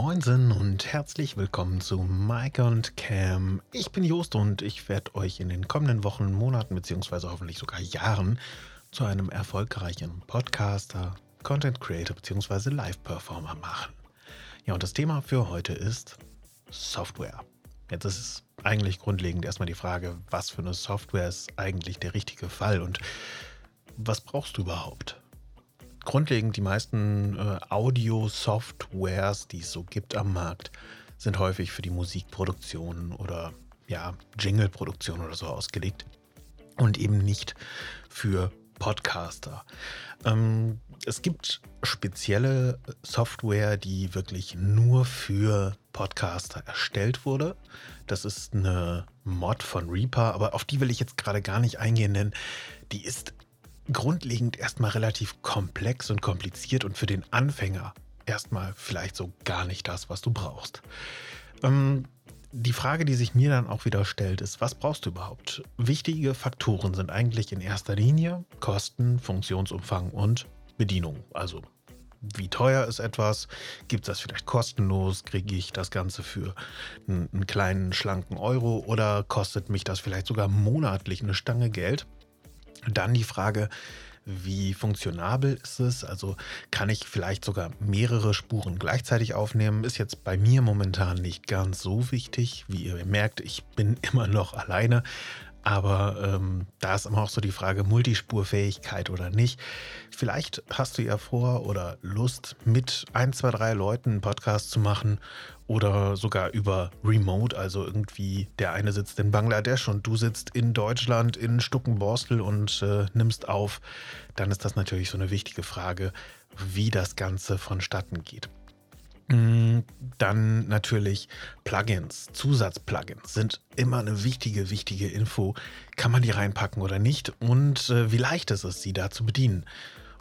Moinsen und herzlich willkommen zu Mike und Cam. Ich bin Jost und ich werde euch in den kommenden Wochen, Monaten bzw. hoffentlich sogar Jahren zu einem erfolgreichen Podcaster, Content Creator bzw. Live-Performer machen. Ja, und das Thema für heute ist Software. Jetzt ist es eigentlich grundlegend erstmal die Frage, was für eine Software ist eigentlich der richtige Fall und was brauchst du überhaupt? Grundlegend die meisten äh, Audio-Softwares, die es so gibt am Markt, sind häufig für die Musikproduktion oder ja, Jingle-Produktion oder so ausgelegt und eben nicht für Podcaster. Ähm, es gibt spezielle Software, die wirklich nur für Podcaster erstellt wurde. Das ist eine Mod von Reaper, aber auf die will ich jetzt gerade gar nicht eingehen, denn die ist grundlegend erstmal relativ komplex und kompliziert und für den Anfänger erstmal vielleicht so gar nicht das, was du brauchst. Ähm, die Frage, die sich mir dann auch wieder stellt, ist, was brauchst du überhaupt? Wichtige Faktoren sind eigentlich in erster Linie Kosten, Funktionsumfang und Bedienung. Also wie teuer ist etwas? Gibt es das vielleicht kostenlos? Kriege ich das Ganze für einen, einen kleinen, schlanken Euro oder kostet mich das vielleicht sogar monatlich eine Stange Geld? Dann die Frage, wie funktionabel ist es? Also kann ich vielleicht sogar mehrere Spuren gleichzeitig aufnehmen? Ist jetzt bei mir momentan nicht ganz so wichtig. Wie ihr merkt, ich bin immer noch alleine. Aber ähm, da ist immer auch so die Frage Multispurfähigkeit oder nicht. Vielleicht hast du ja vor oder Lust, mit ein, zwei, drei Leuten einen Podcast zu machen oder sogar über Remote. Also irgendwie der eine sitzt in Bangladesch und du sitzt in Deutschland in Stuckenborstel und äh, nimmst auf. Dann ist das natürlich so eine wichtige Frage, wie das Ganze vonstatten geht. Mm, dann natürlich Plugins, Zusatzplugins sind immer eine wichtige, wichtige Info. Kann man die reinpacken oder nicht? Und äh, wie leicht ist es, sie da zu bedienen?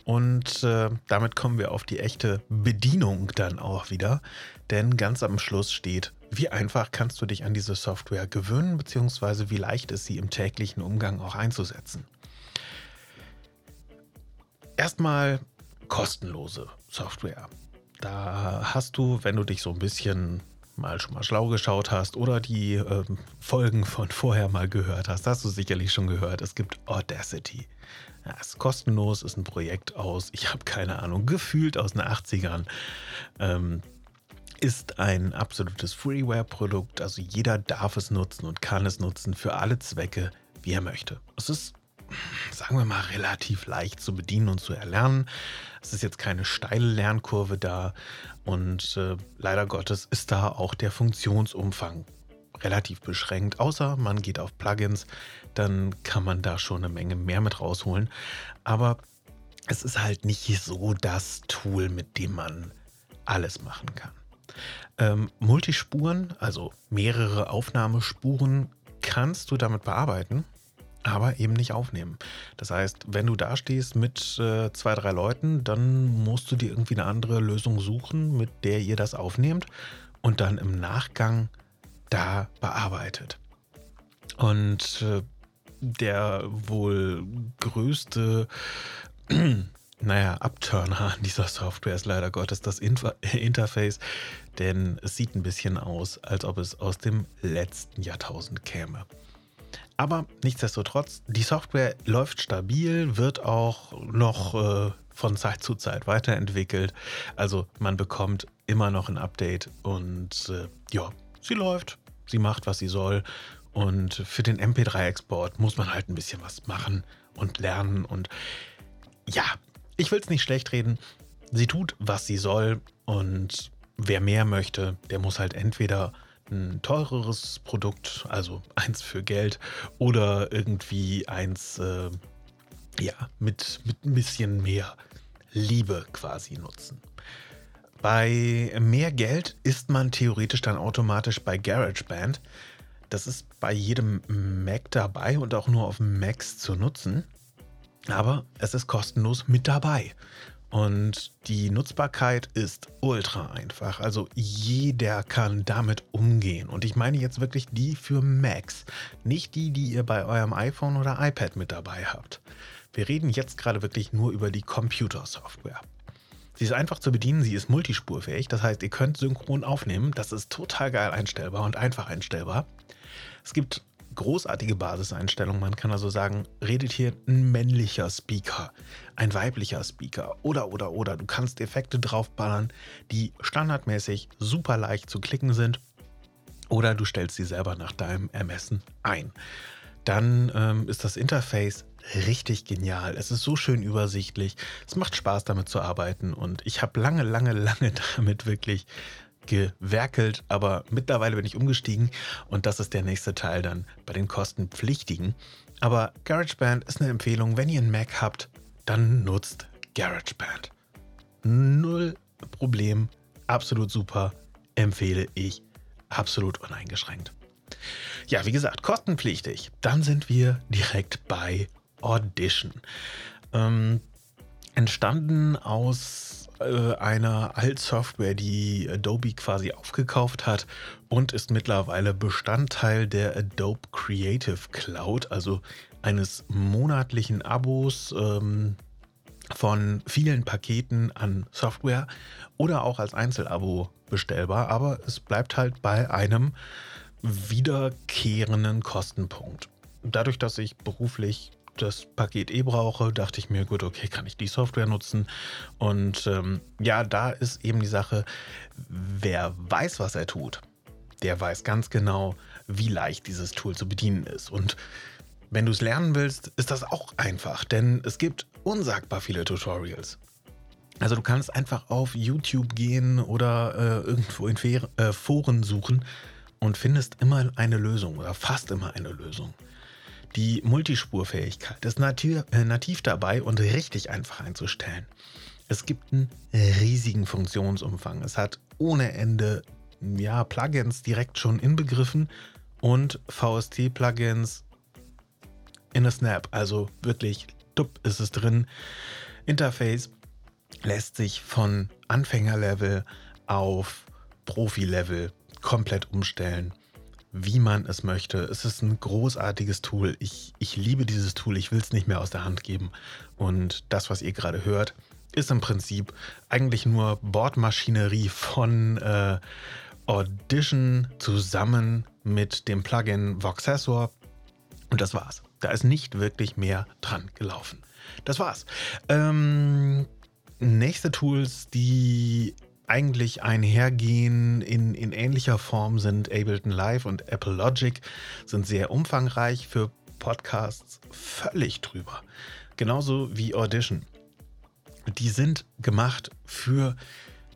Und äh, damit kommen wir auf die echte Bedienung dann auch wieder. Denn ganz am Schluss steht, wie einfach kannst du dich an diese Software gewöhnen, beziehungsweise wie leicht ist sie im täglichen Umgang auch einzusetzen. Erstmal kostenlose Software. Da hast du, wenn du dich so ein bisschen mal schon mal schlau geschaut hast oder die äh, Folgen von vorher mal gehört hast, hast du sicherlich schon gehört, es gibt Audacity. Ja, ist kostenlos, ist ein Projekt aus, ich habe keine Ahnung, gefühlt aus den 80ern. Ähm, ist ein absolutes Freeware-Produkt, also jeder darf es nutzen und kann es nutzen für alle Zwecke, wie er möchte. Es ist sagen wir mal, relativ leicht zu bedienen und zu erlernen. Es ist jetzt keine steile Lernkurve da und äh, leider Gottes ist da auch der Funktionsumfang relativ beschränkt, außer man geht auf Plugins, dann kann man da schon eine Menge mehr mit rausholen. Aber es ist halt nicht so das Tool, mit dem man alles machen kann. Ähm, Multispuren, also mehrere Aufnahmespuren, kannst du damit bearbeiten aber eben nicht aufnehmen. Das heißt, wenn du da stehst mit äh, zwei, drei Leuten, dann musst du dir irgendwie eine andere Lösung suchen, mit der ihr das aufnehmt und dann im Nachgang da bearbeitet. Und äh, der wohl größte, naja, Abturner an dieser Software ist leider Gottes das Inter Interface, denn es sieht ein bisschen aus, als ob es aus dem letzten Jahrtausend käme. Aber nichtsdestotrotz, die Software läuft stabil, wird auch noch äh, von Zeit zu Zeit weiterentwickelt. Also man bekommt immer noch ein Update und äh, ja, sie läuft, sie macht, was sie soll. Und für den MP3-Export muss man halt ein bisschen was machen und lernen. Und ja, ich will es nicht schlecht reden. Sie tut, was sie soll. Und wer mehr möchte, der muss halt entweder ein teureres Produkt, also eins für Geld oder irgendwie eins, äh, ja, mit, mit ein bisschen mehr Liebe quasi nutzen. Bei mehr Geld ist man theoretisch dann automatisch bei GarageBand. Das ist bei jedem Mac dabei und auch nur auf Macs zu nutzen. Aber es ist kostenlos mit dabei. Und die Nutzbarkeit ist ultra einfach. Also jeder kann damit umgehen. Und ich meine jetzt wirklich die für Macs, nicht die, die ihr bei eurem iPhone oder iPad mit dabei habt. Wir reden jetzt gerade wirklich nur über die Computersoftware. Sie ist einfach zu bedienen, sie ist multispurfähig. Das heißt, ihr könnt synchron aufnehmen. Das ist total geil einstellbar und einfach einstellbar. Es gibt großartige Basiseinstellungen. Man kann also sagen, redet hier ein männlicher Speaker, ein weiblicher Speaker oder, oder, oder. Du kannst Effekte draufballern, die standardmäßig super leicht zu klicken sind. Oder du stellst sie selber nach deinem Ermessen ein. Dann ähm, ist das Interface richtig genial. Es ist so schön übersichtlich. Es macht Spaß damit zu arbeiten und ich habe lange, lange, lange damit wirklich gewerkelt, aber mittlerweile bin ich umgestiegen und das ist der nächste Teil dann bei den kostenpflichtigen. Aber GarageBand ist eine Empfehlung, wenn ihr einen Mac habt, dann nutzt GarageBand. Null Problem, absolut super, empfehle ich absolut uneingeschränkt. Ja, wie gesagt, kostenpflichtig. Dann sind wir direkt bei Audition. Ähm, entstanden aus äh, einer Altsoftware, die Adobe quasi aufgekauft hat und ist mittlerweile Bestandteil der Adobe Creative Cloud, also eines monatlichen Abos ähm, von vielen Paketen an Software oder auch als Einzelabo bestellbar, aber es bleibt halt bei einem wiederkehrenden Kostenpunkt. Dadurch, dass ich beruflich das Paket eh brauche, dachte ich mir, gut, okay, kann ich die Software nutzen. Und ähm, ja, da ist eben die Sache, wer weiß, was er tut, der weiß ganz genau, wie leicht dieses Tool zu bedienen ist. Und wenn du es lernen willst, ist das auch einfach, denn es gibt unsagbar viele Tutorials. Also du kannst einfach auf YouTube gehen oder äh, irgendwo in äh, Foren suchen und findest immer eine Lösung oder fast immer eine Lösung. Die Multispurfähigkeit ist nativ, äh, nativ dabei und richtig einfach einzustellen. Es gibt einen riesigen Funktionsumfang. Es hat ohne Ende ja, Plugins direkt schon inbegriffen und VST-Plugins in a Snap. Also wirklich, dupp ist es drin. Interface lässt sich von Anfängerlevel auf Profi-Level komplett umstellen wie man es möchte. Es ist ein großartiges Tool. Ich, ich liebe dieses Tool. Ich will es nicht mehr aus der Hand geben. Und das, was ihr gerade hört, ist im Prinzip eigentlich nur Bordmaschinerie von äh, Audition zusammen mit dem Plugin Voxessor. Und das war's. Da ist nicht wirklich mehr dran gelaufen. Das war's. Ähm, nächste Tools, die eigentlich einhergehen in, in ähnlicher Form sind Ableton Live und Apple Logic, sind sehr umfangreich für Podcasts völlig drüber. Genauso wie Audition. Die sind gemacht für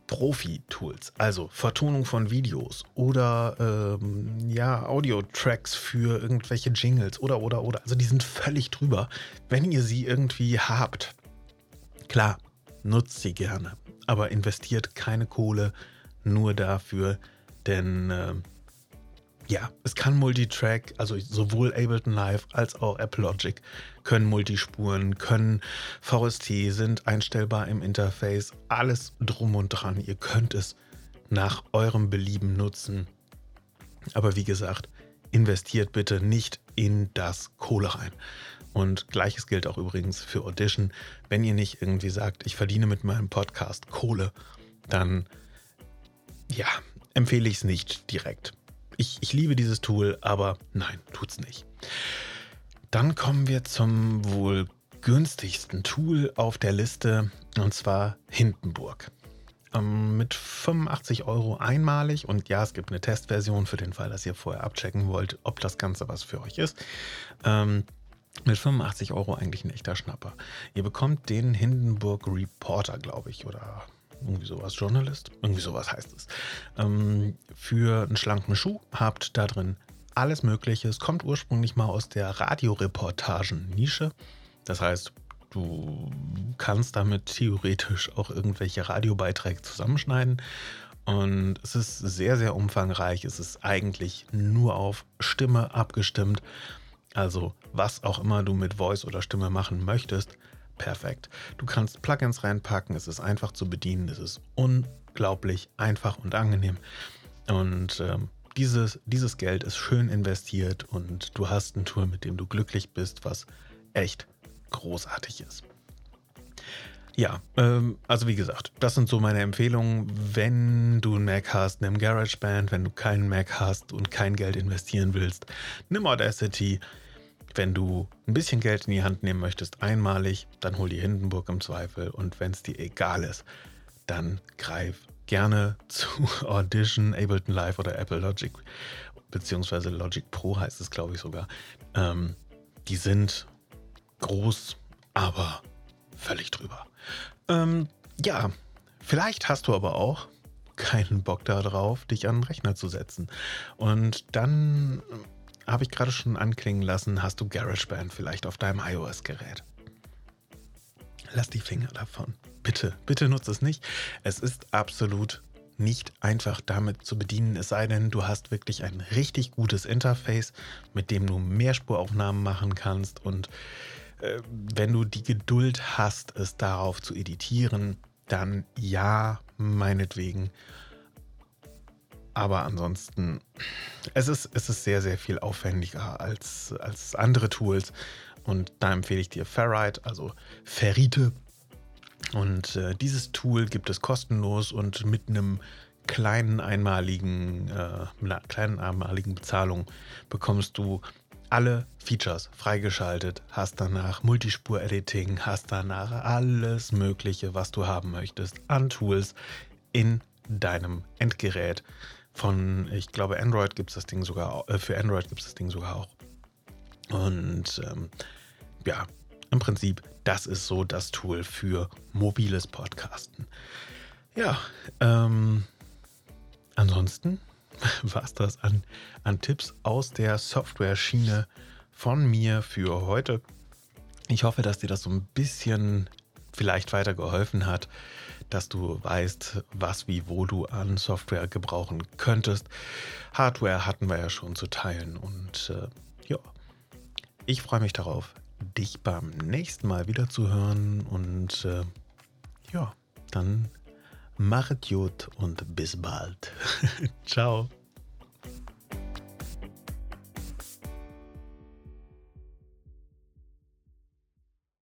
Profi-Tools, also Vertonung von Videos oder ähm, ja, Audio-Tracks für irgendwelche Jingles oder oder oder. Also die sind völlig drüber. Wenn ihr sie irgendwie habt, klar, nutzt sie gerne aber investiert keine Kohle nur dafür, denn äh, ja, es kann Multitrack, also sowohl Ableton Live als auch Apple Logic können Multispuren, können VST, sind einstellbar im Interface, alles drum und dran. Ihr könnt es nach eurem Belieben nutzen. Aber wie gesagt, investiert bitte nicht in das Kohle rein. Und gleiches gilt auch übrigens für Audition. Wenn ihr nicht irgendwie sagt, ich verdiene mit meinem Podcast Kohle, dann ja, empfehle ich es nicht direkt. Ich, ich liebe dieses Tool, aber nein, tut's nicht. Dann kommen wir zum wohl günstigsten Tool auf der Liste und zwar Hindenburg. Ähm, mit 85 Euro einmalig und ja, es gibt eine Testversion für den Fall, dass ihr vorher abchecken wollt, ob das Ganze was für euch ist. Ähm, mit 85 Euro eigentlich ein echter Schnapper. Ihr bekommt den Hindenburg Reporter, glaube ich, oder irgendwie sowas, Journalist, irgendwie sowas heißt es. Ähm, für einen schlanken Schuh habt da drin alles Mögliche. Es kommt ursprünglich mal aus der Radioreportagen-Nische. Das heißt, du kannst damit theoretisch auch irgendwelche Radiobeiträge zusammenschneiden. Und es ist sehr, sehr umfangreich. Es ist eigentlich nur auf Stimme abgestimmt. Also was auch immer du mit Voice oder Stimme machen möchtest, perfekt. Du kannst Plugins reinpacken, es ist einfach zu bedienen, es ist unglaublich einfach und angenehm. Und ähm, dieses, dieses Geld ist schön investiert und du hast ein Tool, mit dem du glücklich bist, was echt großartig ist. Ja, ähm, also wie gesagt, das sind so meine Empfehlungen. Wenn du einen Mac hast, nimm GarageBand. Wenn du keinen Mac hast und kein Geld investieren willst, nimm Audacity. Wenn du ein bisschen Geld in die Hand nehmen möchtest, einmalig, dann hol die Hindenburg im Zweifel. Und wenn es dir egal ist, dann greif gerne zu Audition, Ableton Live oder Apple Logic, beziehungsweise Logic Pro heißt es, glaube ich sogar. Ähm, die sind groß, aber völlig drüber. Ähm, ja, vielleicht hast du aber auch keinen Bock darauf, dich an den Rechner zu setzen. Und dann habe ich gerade schon anklingen lassen, hast du GarageBand vielleicht auf deinem iOS-Gerät. Lass die Finger davon. Bitte, bitte nutze es nicht. Es ist absolut nicht einfach damit zu bedienen, es sei denn, du hast wirklich ein richtig gutes Interface, mit dem du Mehrspuraufnahmen machen kannst und äh, wenn du die Geduld hast, es darauf zu editieren, dann ja, meinetwegen. Aber ansonsten, es ist, es ist sehr, sehr viel aufwendiger als, als andere Tools. Und da empfehle ich dir Ferrite, also Ferrite. Und äh, dieses Tool gibt es kostenlos und mit einem kleinen einmaligen, äh, einer kleinen einmaligen Bezahlung bekommst du alle Features freigeschaltet, hast danach Multispur-Editing, hast danach alles Mögliche, was du haben möchtest an Tools in deinem Endgerät. Von, ich glaube, Android gibt es das Ding sogar, äh, für Android gibt es das Ding sogar auch. Und ähm, ja, im Prinzip, das ist so das Tool für mobiles Podcasten. Ja, ähm, ansonsten war es das an, an Tipps aus der Software-Schiene von mir für heute. Ich hoffe, dass dir das so ein bisschen vielleicht weitergeholfen hat, dass du weißt, was wie wo du an Software gebrauchen könntest. Hardware hatten wir ja schon zu teilen und äh, ja, ich freue mich darauf, dich beim nächsten Mal wieder zu hören und äh, ja, dann Machet gut und bis bald. Ciao.